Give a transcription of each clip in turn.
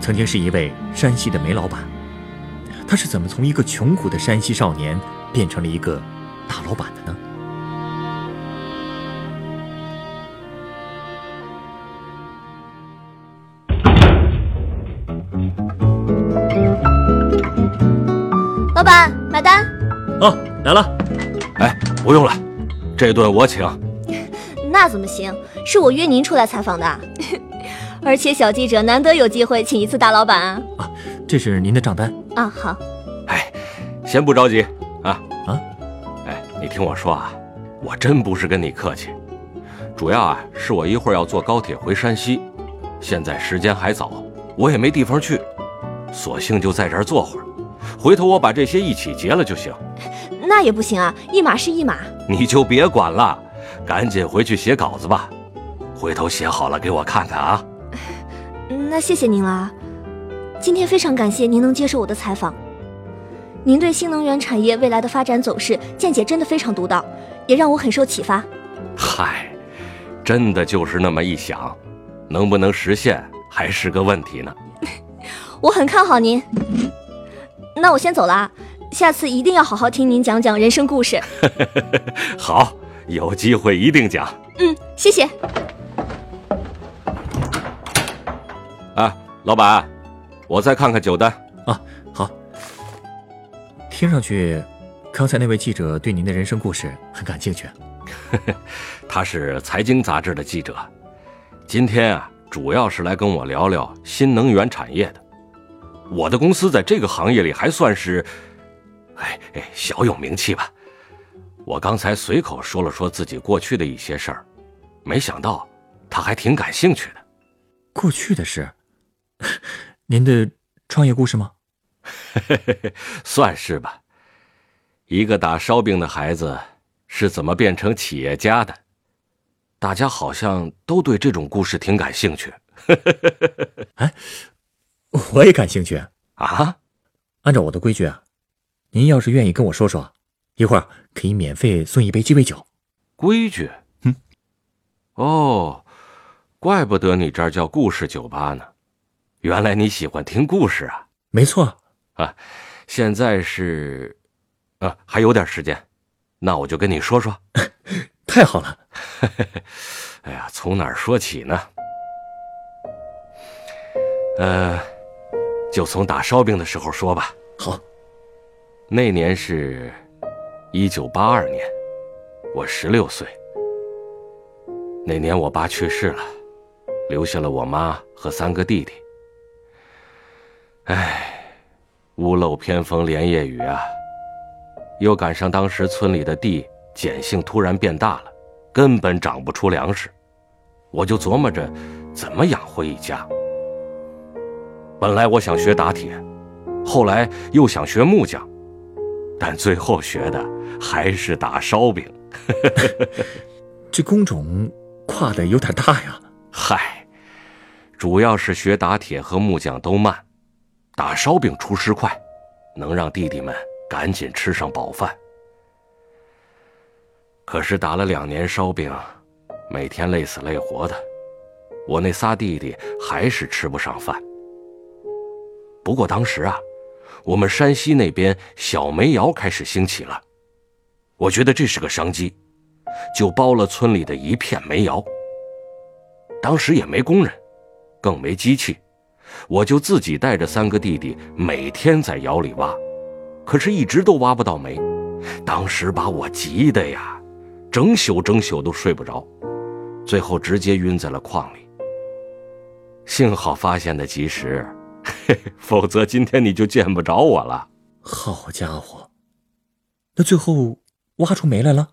曾经是一位山西的煤老板。他是怎么从一个穷苦的山西少年变成了一个大老板的呢？老板，买单。哦，来了。哎，不用了，这顿我请。那怎么行？是我约您出来采访的，而且小记者难得有机会请一次大老板啊。啊，这是您的账单。啊，好。哎，先不着急啊啊！哎，你听我说啊，我真不是跟你客气，主要啊是我一会儿要坐高铁回山西，现在时间还早，我也没地方去，索性就在这儿坐会儿，回头我把这些一起结了就行。那也不行啊，一码是一码。你就别管了。赶紧回去写稿子吧，回头写好了给我看看啊。那谢谢您了，今天非常感谢您能接受我的采访。您对新能源产业未来的发展走势见解真的非常独到，也让我很受启发。嗨，真的就是那么一想，能不能实现还是个问题呢。我很看好您，那我先走了，下次一定要好好听您讲讲人生故事。好。有机会一定讲。嗯，谢谢。啊，老板，我再看看酒单啊。好。听上去，刚才那位记者对您的人生故事很感兴趣。他是财经杂志的记者，今天啊，主要是来跟我聊聊新能源产业的。我的公司在这个行业里还算是，哎哎，小有名气吧。我刚才随口说了说自己过去的一些事儿，没想到他还挺感兴趣的。过去的事，您的创业故事吗？算是吧。一个打烧饼的孩子是怎么变成企业家的？大家好像都对这种故事挺感兴趣。哎，我也感兴趣啊。按照我的规矩啊，您要是愿意跟我说说。一会儿可以免费送一杯鸡尾酒，规矩。嗯，哦，怪不得你这儿叫故事酒吧呢，原来你喜欢听故事啊。没错，啊，现在是，啊，还有点时间，那我就跟你说说。太好了。哎呀，从哪儿说起呢？呃，就从打烧饼的时候说吧。好，那年是。一九八二年，我十六岁。那年我爸去世了，留下了我妈和三个弟弟。唉，屋漏偏逢连夜雨啊！又赶上当时村里的地碱性突然变大了，根本长不出粮食。我就琢磨着怎么养活一家。本来我想学打铁，后来又想学木匠。但最后学的还是打烧饼，这工种跨的有点大呀。嗨，主要是学打铁和木匠都慢，打烧饼出师快，能让弟弟们赶紧吃上饱饭。可是打了两年烧饼，每天累死累活的，我那仨弟弟还是吃不上饭。不过当时啊。我们山西那边小煤窑开始兴起了，我觉得这是个商机，就包了村里的一片煤窑。当时也没工人，更没机器，我就自己带着三个弟弟，每天在窑里挖，可是一直都挖不到煤。当时把我急的呀，整宿整宿都睡不着，最后直接晕在了矿里。幸好发现的及时。嘿嘿否则今天你就见不着我了。好家伙，那最后挖出煤来了？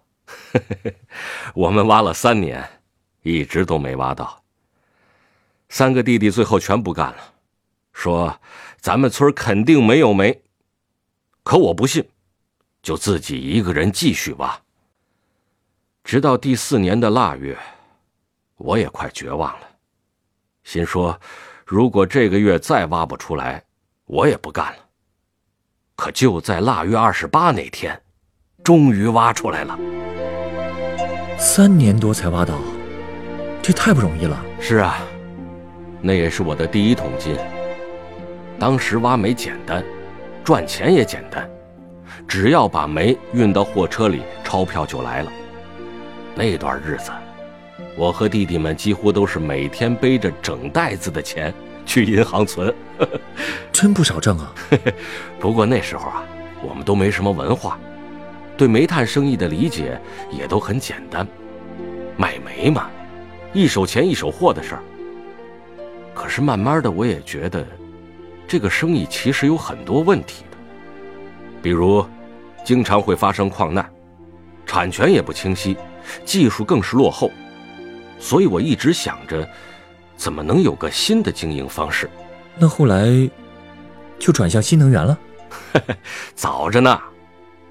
我们挖了三年，一直都没挖到。三个弟弟最后全不干了，说咱们村肯定没有煤。可我不信，就自己一个人继续挖。直到第四年的腊月，我也快绝望了，心说，如果这个月再挖不出来，我也不干了。可就在腊月二十八那天，终于挖出来了。三年多才挖到，这太不容易了。是啊，那也是我的第一桶金。当时挖煤简单，赚钱也简单，只要把煤运到货车里，钞票就来了。那段日子，我和弟弟们几乎都是每天背着整袋子的钱去银行存，真不少挣啊。不过那时候啊，我们都没什么文化，对煤炭生意的理解也都很简单，卖煤嘛，一手钱一手货的事儿。可是慢慢的，我也觉得，这个生意其实有很多问题的，比如，经常会发生矿难，产权也不清晰。技术更是落后，所以我一直想着，怎么能有个新的经营方式。那后来就转向新能源了？早着呢，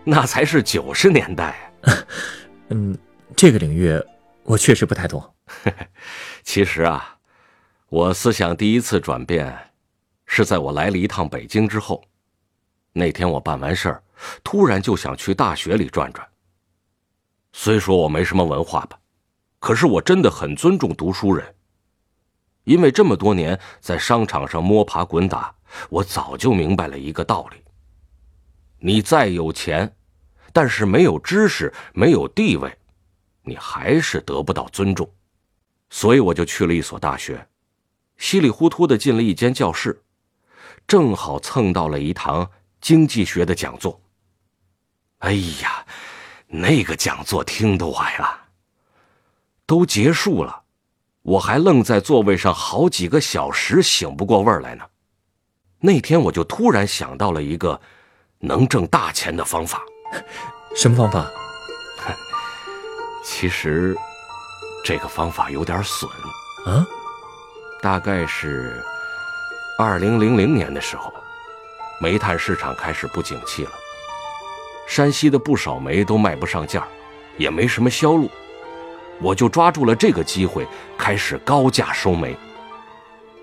那才是九十年代。嗯，这个领域我确实不太懂。其实啊，我思想第一次转变，是在我来了一趟北京之后。那天我办完事儿，突然就想去大学里转转。虽说我没什么文化吧，可是我真的很尊重读书人。因为这么多年在商场上摸爬滚打，我早就明白了一个道理：你再有钱，但是没有知识、没有地位，你还是得不到尊重。所以我就去了一所大学，稀里糊涂的进了一间教室，正好蹭到了一堂经济学的讲座。哎呀！那个讲座听得我呀，都结束了，我还愣在座位上好几个小时，醒不过味儿来呢。那天我就突然想到了一个能挣大钱的方法。什么方法？其实这个方法有点损啊。大概是二零零零年的时候，煤炭市场开始不景气了。山西的不少煤都卖不上价，也没什么销路，我就抓住了这个机会，开始高价收煤。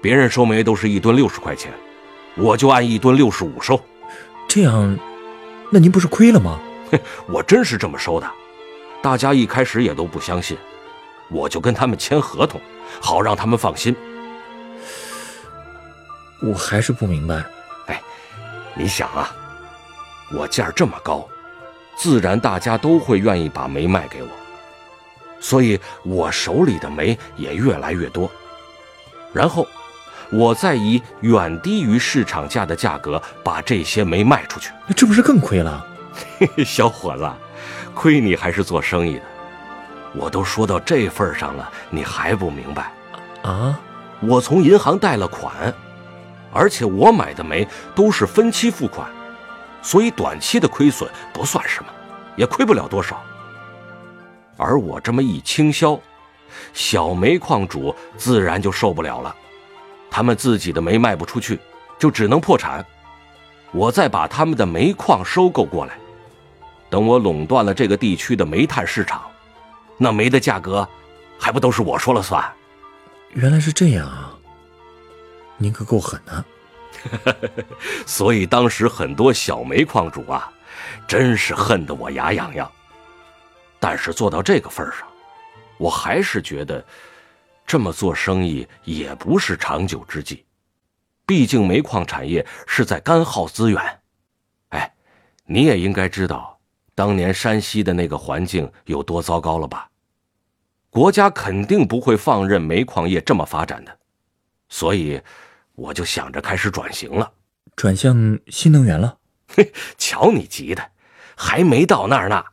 别人收煤都是一吨六十块钱，我就按一吨六十五收。这样，那您不是亏了吗？我真是这么收的，大家一开始也都不相信，我就跟他们签合同，好让他们放心。我还是不明白。哎，你想啊，我价这么高。自然，大家都会愿意把煤卖给我，所以我手里的煤也越来越多。然后，我再以远低于市场价的价格把这些煤卖出去，那这不是更亏了？小伙子，亏你还是做生意的。我都说到这份上了，你还不明白？啊！我从银行贷了款，而且我买的煤都是分期付款。所以短期的亏损不算什么，也亏不了多少。而我这么一倾销，小煤矿主自然就受不了了，他们自己的煤卖不出去，就只能破产。我再把他们的煤矿收购过来，等我垄断了这个地区的煤炭市场，那煤的价格还不都是我说了算？原来是这样啊！您可够狠的。所以当时很多小煤矿主啊，真是恨得我牙痒痒。但是做到这个份上，我还是觉得这么做生意也不是长久之计。毕竟煤矿产业是在干耗资源。哎，你也应该知道，当年山西的那个环境有多糟糕了吧？国家肯定不会放任煤矿业这么发展的，所以。我就想着开始转型了，转向新能源了。嘿，瞧你急的，还没到那儿呢。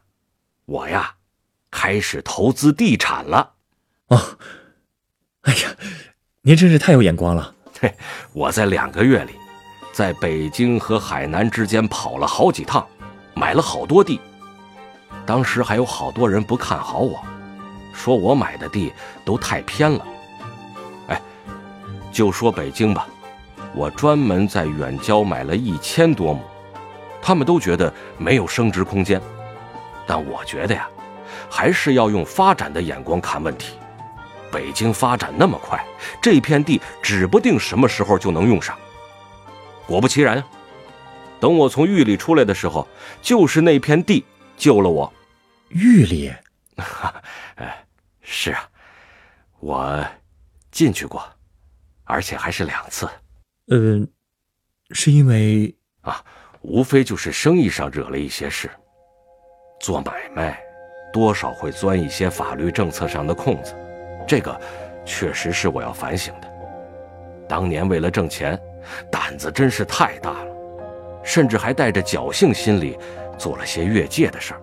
我呀，开始投资地产了。哦，哎呀，您真是太有眼光了。嘿，我在两个月里，在北京和海南之间跑了好几趟，买了好多地。当时还有好多人不看好我，说我买的地都太偏了。哎，就说北京吧。我专门在远郊买了一千多亩，他们都觉得没有升值空间，但我觉得呀，还是要用发展的眼光看问题。北京发展那么快，这片地指不定什么时候就能用上。果不其然，等我从狱里出来的时候，就是那片地救了我。狱里？哎，是啊，我进去过，而且还是两次。呃，是因为啊，无非就是生意上惹了一些事。做买卖，多少会钻一些法律政策上的空子，这个确实是我要反省的。当年为了挣钱，胆子真是太大了，甚至还带着侥幸心理做了些越界的事儿，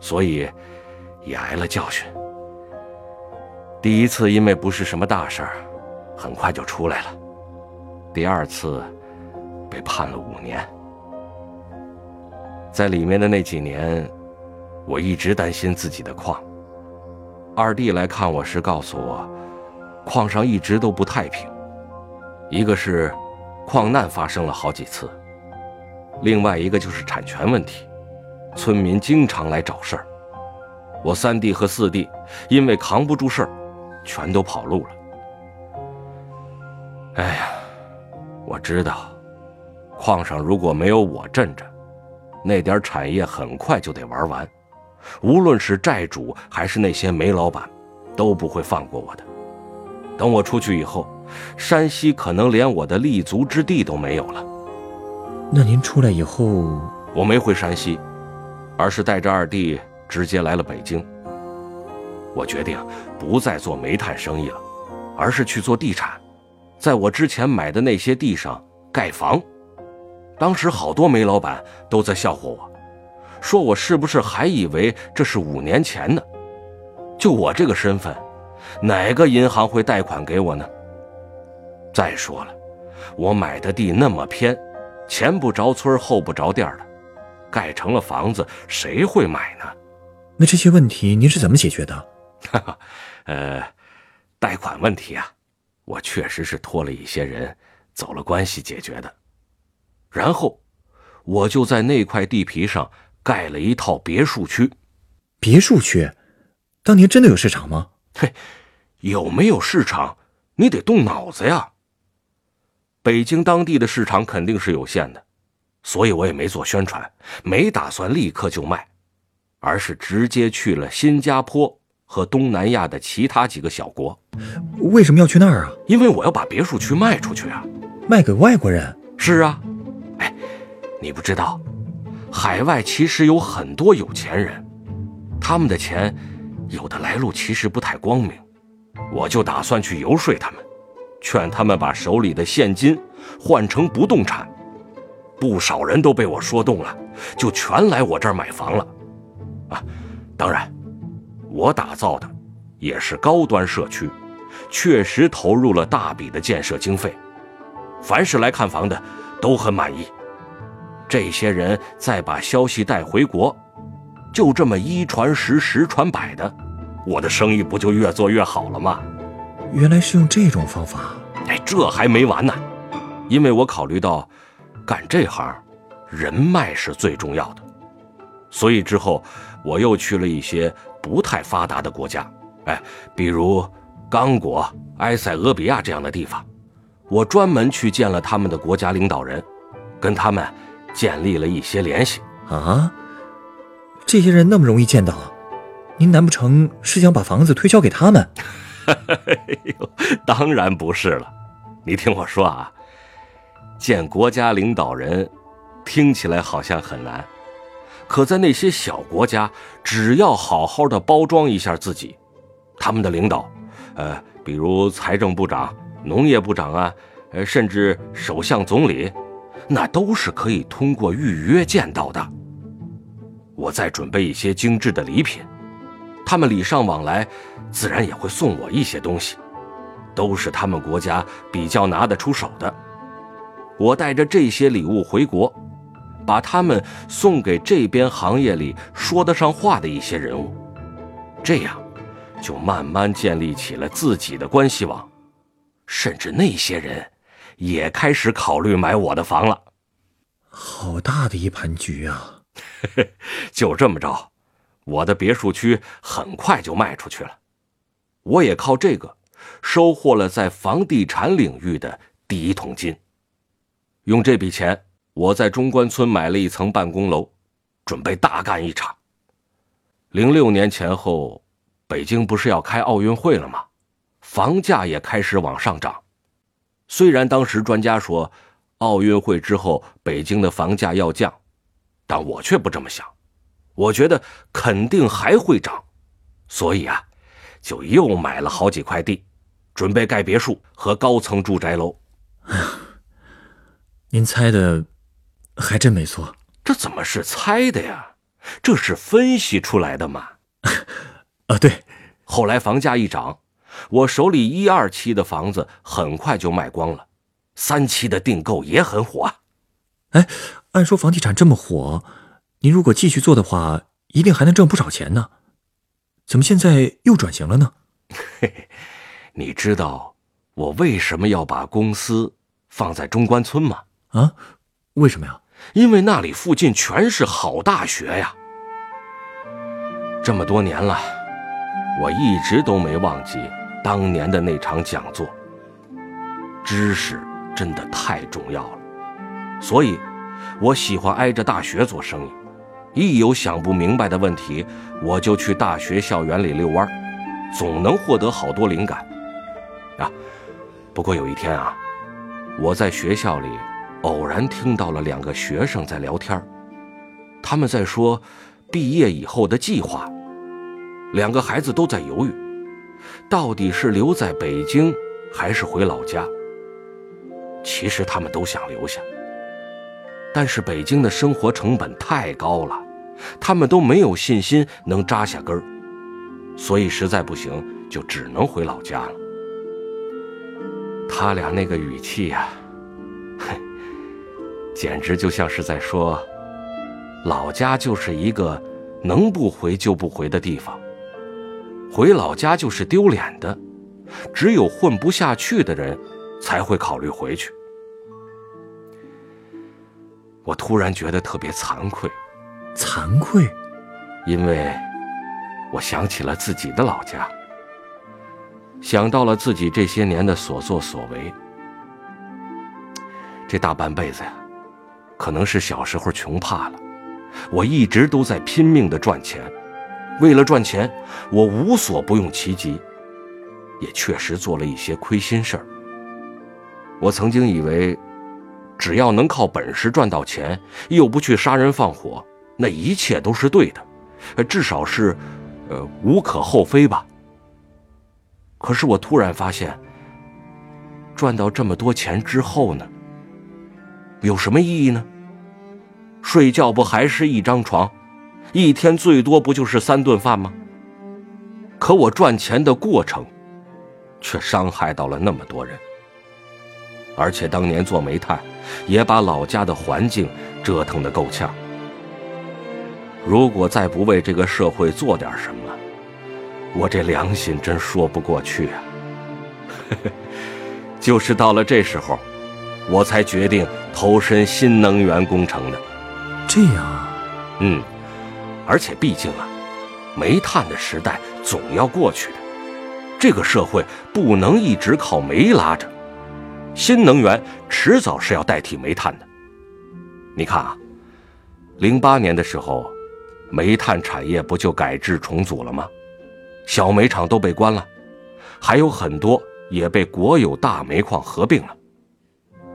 所以也挨了教训。第一次因为不是什么大事儿，很快就出来了。第二次，被判了五年。在里面的那几年，我一直担心自己的矿。二弟来看我时告诉我，矿上一直都不太平。一个是矿难发生了好几次，另外一个就是产权问题，村民经常来找事儿。我三弟和四弟因为扛不住事儿，全都跑路了。哎呀！我知道，矿上如果没有我镇着，那点产业很快就得玩完。无论是债主还是那些煤老板，都不会放过我的。等我出去以后，山西可能连我的立足之地都没有了。那您出来以后，我没回山西，而是带着二弟直接来了北京。我决定不再做煤炭生意了，而是去做地产。在我之前买的那些地上盖房，当时好多煤老板都在笑话我，说我是不是还以为这是五年前呢？就我这个身份，哪个银行会贷款给我呢？再说了，我买的地那么偏，前不着村后不着店的，盖成了房子，谁会买呢？那这些问题您是怎么解决的？哈哈，呃，贷款问题啊。我确实是托了一些人，走了关系解决的，然后我就在那块地皮上盖了一套别墅区。别墅区，当年真的有市场吗？嘿，有没有市场，你得动脑子呀。北京当地的市场肯定是有限的，所以我也没做宣传，没打算立刻就卖，而是直接去了新加坡。和东南亚的其他几个小国，为什么要去那儿啊？因为我要把别墅区卖出去啊，卖给外国人。是啊，哎，你不知道，海外其实有很多有钱人，他们的钱有的来路其实不太光明。我就打算去游说他们，劝他们把手里的现金换成不动产。不少人都被我说动了，就全来我这儿买房了。啊，当然。我打造的也是高端社区，确实投入了大笔的建设经费。凡是来看房的都很满意。这些人再把消息带回国，就这么一传十，十传百的，我的生意不就越做越好了吗？原来是用这种方法。哎，这还没完呢，因为我考虑到，干这行，人脉是最重要的，所以之后我又去了一些。不太发达的国家，哎，比如刚果、埃塞俄比亚这样的地方，我专门去见了他们的国家领导人，跟他们建立了一些联系。啊，这些人那么容易见到，您难不成是想把房子推销给他们？哎呦，当然不是了。你听我说啊，见国家领导人，听起来好像很难。可在那些小国家，只要好好的包装一下自己，他们的领导，呃，比如财政部长、农业部长啊，呃，甚至首相、总理，那都是可以通过预约见到的。我再准备一些精致的礼品，他们礼尚往来，自然也会送我一些东西，都是他们国家比较拿得出手的。我带着这些礼物回国。把他们送给这边行业里说得上话的一些人物，这样就慢慢建立起了自己的关系网，甚至那些人也开始考虑买我的房了。好大的一盘局啊！就这么着，我的别墅区很快就卖出去了。我也靠这个收获了在房地产领域的第一桶金。用这笔钱，我在中关村买了一层办公楼，准备大干一场。零六年前后，北京不是要开奥运会了吗？房价也开始往上涨。虽然当时专家说，奥运会之后北京的房价要降，但我却不这么想。我觉得肯定还会涨，所以啊，就又买了好几块地，准备盖别墅和高层住宅楼。您猜的还真没错。这怎么是猜的呀？这是分析出来的嘛？啊，对。后来房价一涨，我手里一二期的房子很快就卖光了，三期的订购也很火。哎，按说房地产这么火，您如果继续做的话，一定还能挣不少钱呢。怎么现在又转型了呢？嘿嘿，你知道我为什么要把公司放在中关村吗？啊，为什么呀？因为那里附近全是好大学呀。这么多年了，我一直都没忘记当年的那场讲座。知识真的太重要了，所以，我喜欢挨着大学做生意。一有想不明白的问题，我就去大学校园里遛弯，总能获得好多灵感。啊，不过有一天啊，我在学校里。偶然听到了两个学生在聊天他们在说毕业以后的计划。两个孩子都在犹豫，到底是留在北京还是回老家。其实他们都想留下，但是北京的生活成本太高了，他们都没有信心能扎下根儿，所以实在不行就只能回老家了。他俩那个语气呀。简直就像是在说，老家就是一个能不回就不回的地方，回老家就是丢脸的，只有混不下去的人才会考虑回去。我突然觉得特别惭愧，惭愧，因为我想起了自己的老家，想到了自己这些年的所作所为，这大半辈子呀。可能是小时候穷怕了，我一直都在拼命的赚钱。为了赚钱，我无所不用其极，也确实做了一些亏心事儿。我曾经以为，只要能靠本事赚到钱，又不去杀人放火，那一切都是对的，至少是，呃，无可厚非吧。可是我突然发现，赚到这么多钱之后呢？有什么意义呢？睡觉不还是一张床，一天最多不就是三顿饭吗？可我赚钱的过程，却伤害到了那么多人。而且当年做煤炭，也把老家的环境折腾得够呛。如果再不为这个社会做点什么，我这良心真说不过去啊！就是到了这时候。我才决定投身新能源工程的。这样啊，嗯，而且毕竟啊，煤炭的时代总要过去的，这个社会不能一直靠煤拉着，新能源迟早是要代替煤炭的。你看啊，零八年的时候，煤炭产业不就改制重组了吗？小煤厂都被关了，还有很多也被国有大煤矿合并了。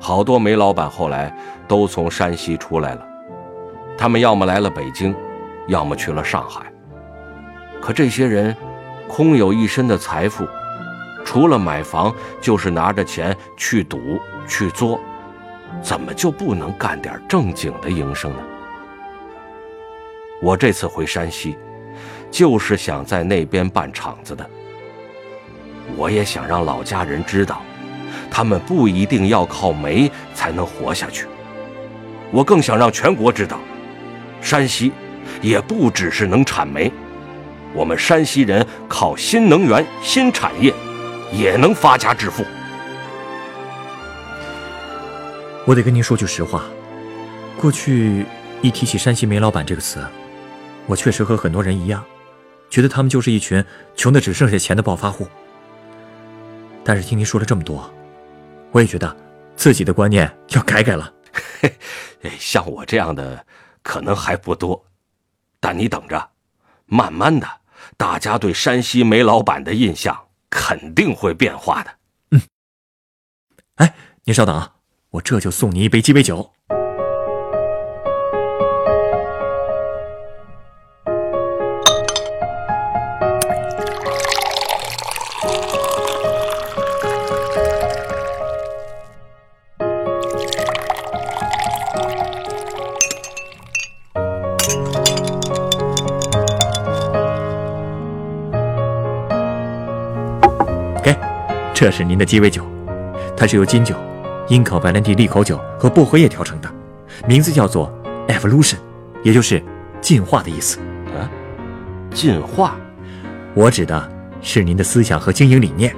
好多煤老板后来都从山西出来了，他们要么来了北京，要么去了上海。可这些人空有一身的财富，除了买房就是拿着钱去赌去作，怎么就不能干点正经的营生呢？我这次回山西，就是想在那边办厂子的。我也想让老家人知道。他们不一定要靠煤才能活下去，我更想让全国知道，山西也不只是能产煤，我们山西人靠新能源、新产业也能发家致富。我得跟您说句实话，过去一提起山西煤老板这个词，我确实和很多人一样，觉得他们就是一群穷的只剩下钱的暴发户。但是听您说了这么多，我也觉得自己的观念要改改了。像我这样的可能还不多，但你等着，慢慢的，大家对山西煤老板的印象肯定会变化的。嗯，哎，您稍等啊。我这就送你一杯鸡尾酒。这是您的鸡尾酒，它是由金酒。樱口白兰地利口酒和薄荷叶调成的，名字叫做 “evolution”，也就是进化的意思。啊，进化？我指的是您的思想和经营理念。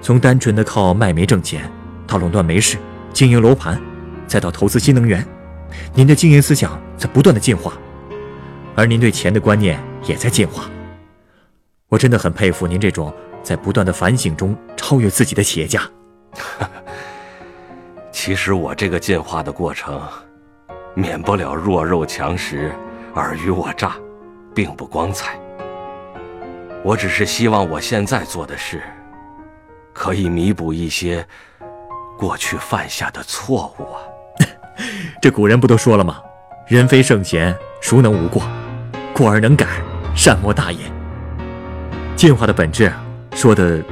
从单纯的靠卖煤挣钱，到垄断煤市、经营楼盘，再到投资新能源，您的经营思想在不断的进化，而您对钱的观念也在进化。我真的很佩服您这种在不断的反省中超越自己的企业家。其实我这个进化的过程，免不了弱肉强食、尔虞我诈，并不光彩。我只是希望我现在做的事，可以弥补一些过去犯下的错误啊。这古人不都说了吗？人非圣贤，孰能无过？过而能改，善莫大焉。进化的本质，说的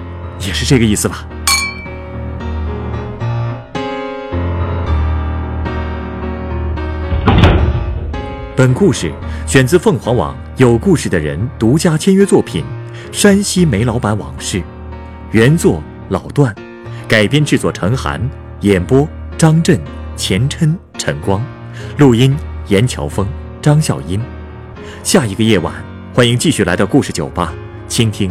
也是这个意思吧。本故事选自凤凰网有故事的人独家签约作品《山西煤老板往事》，原作老段，改编制作陈寒，演播张震、钱琛、陈光，录音严乔峰、张笑音。下一个夜晚，欢迎继续来到故事酒吧，倾听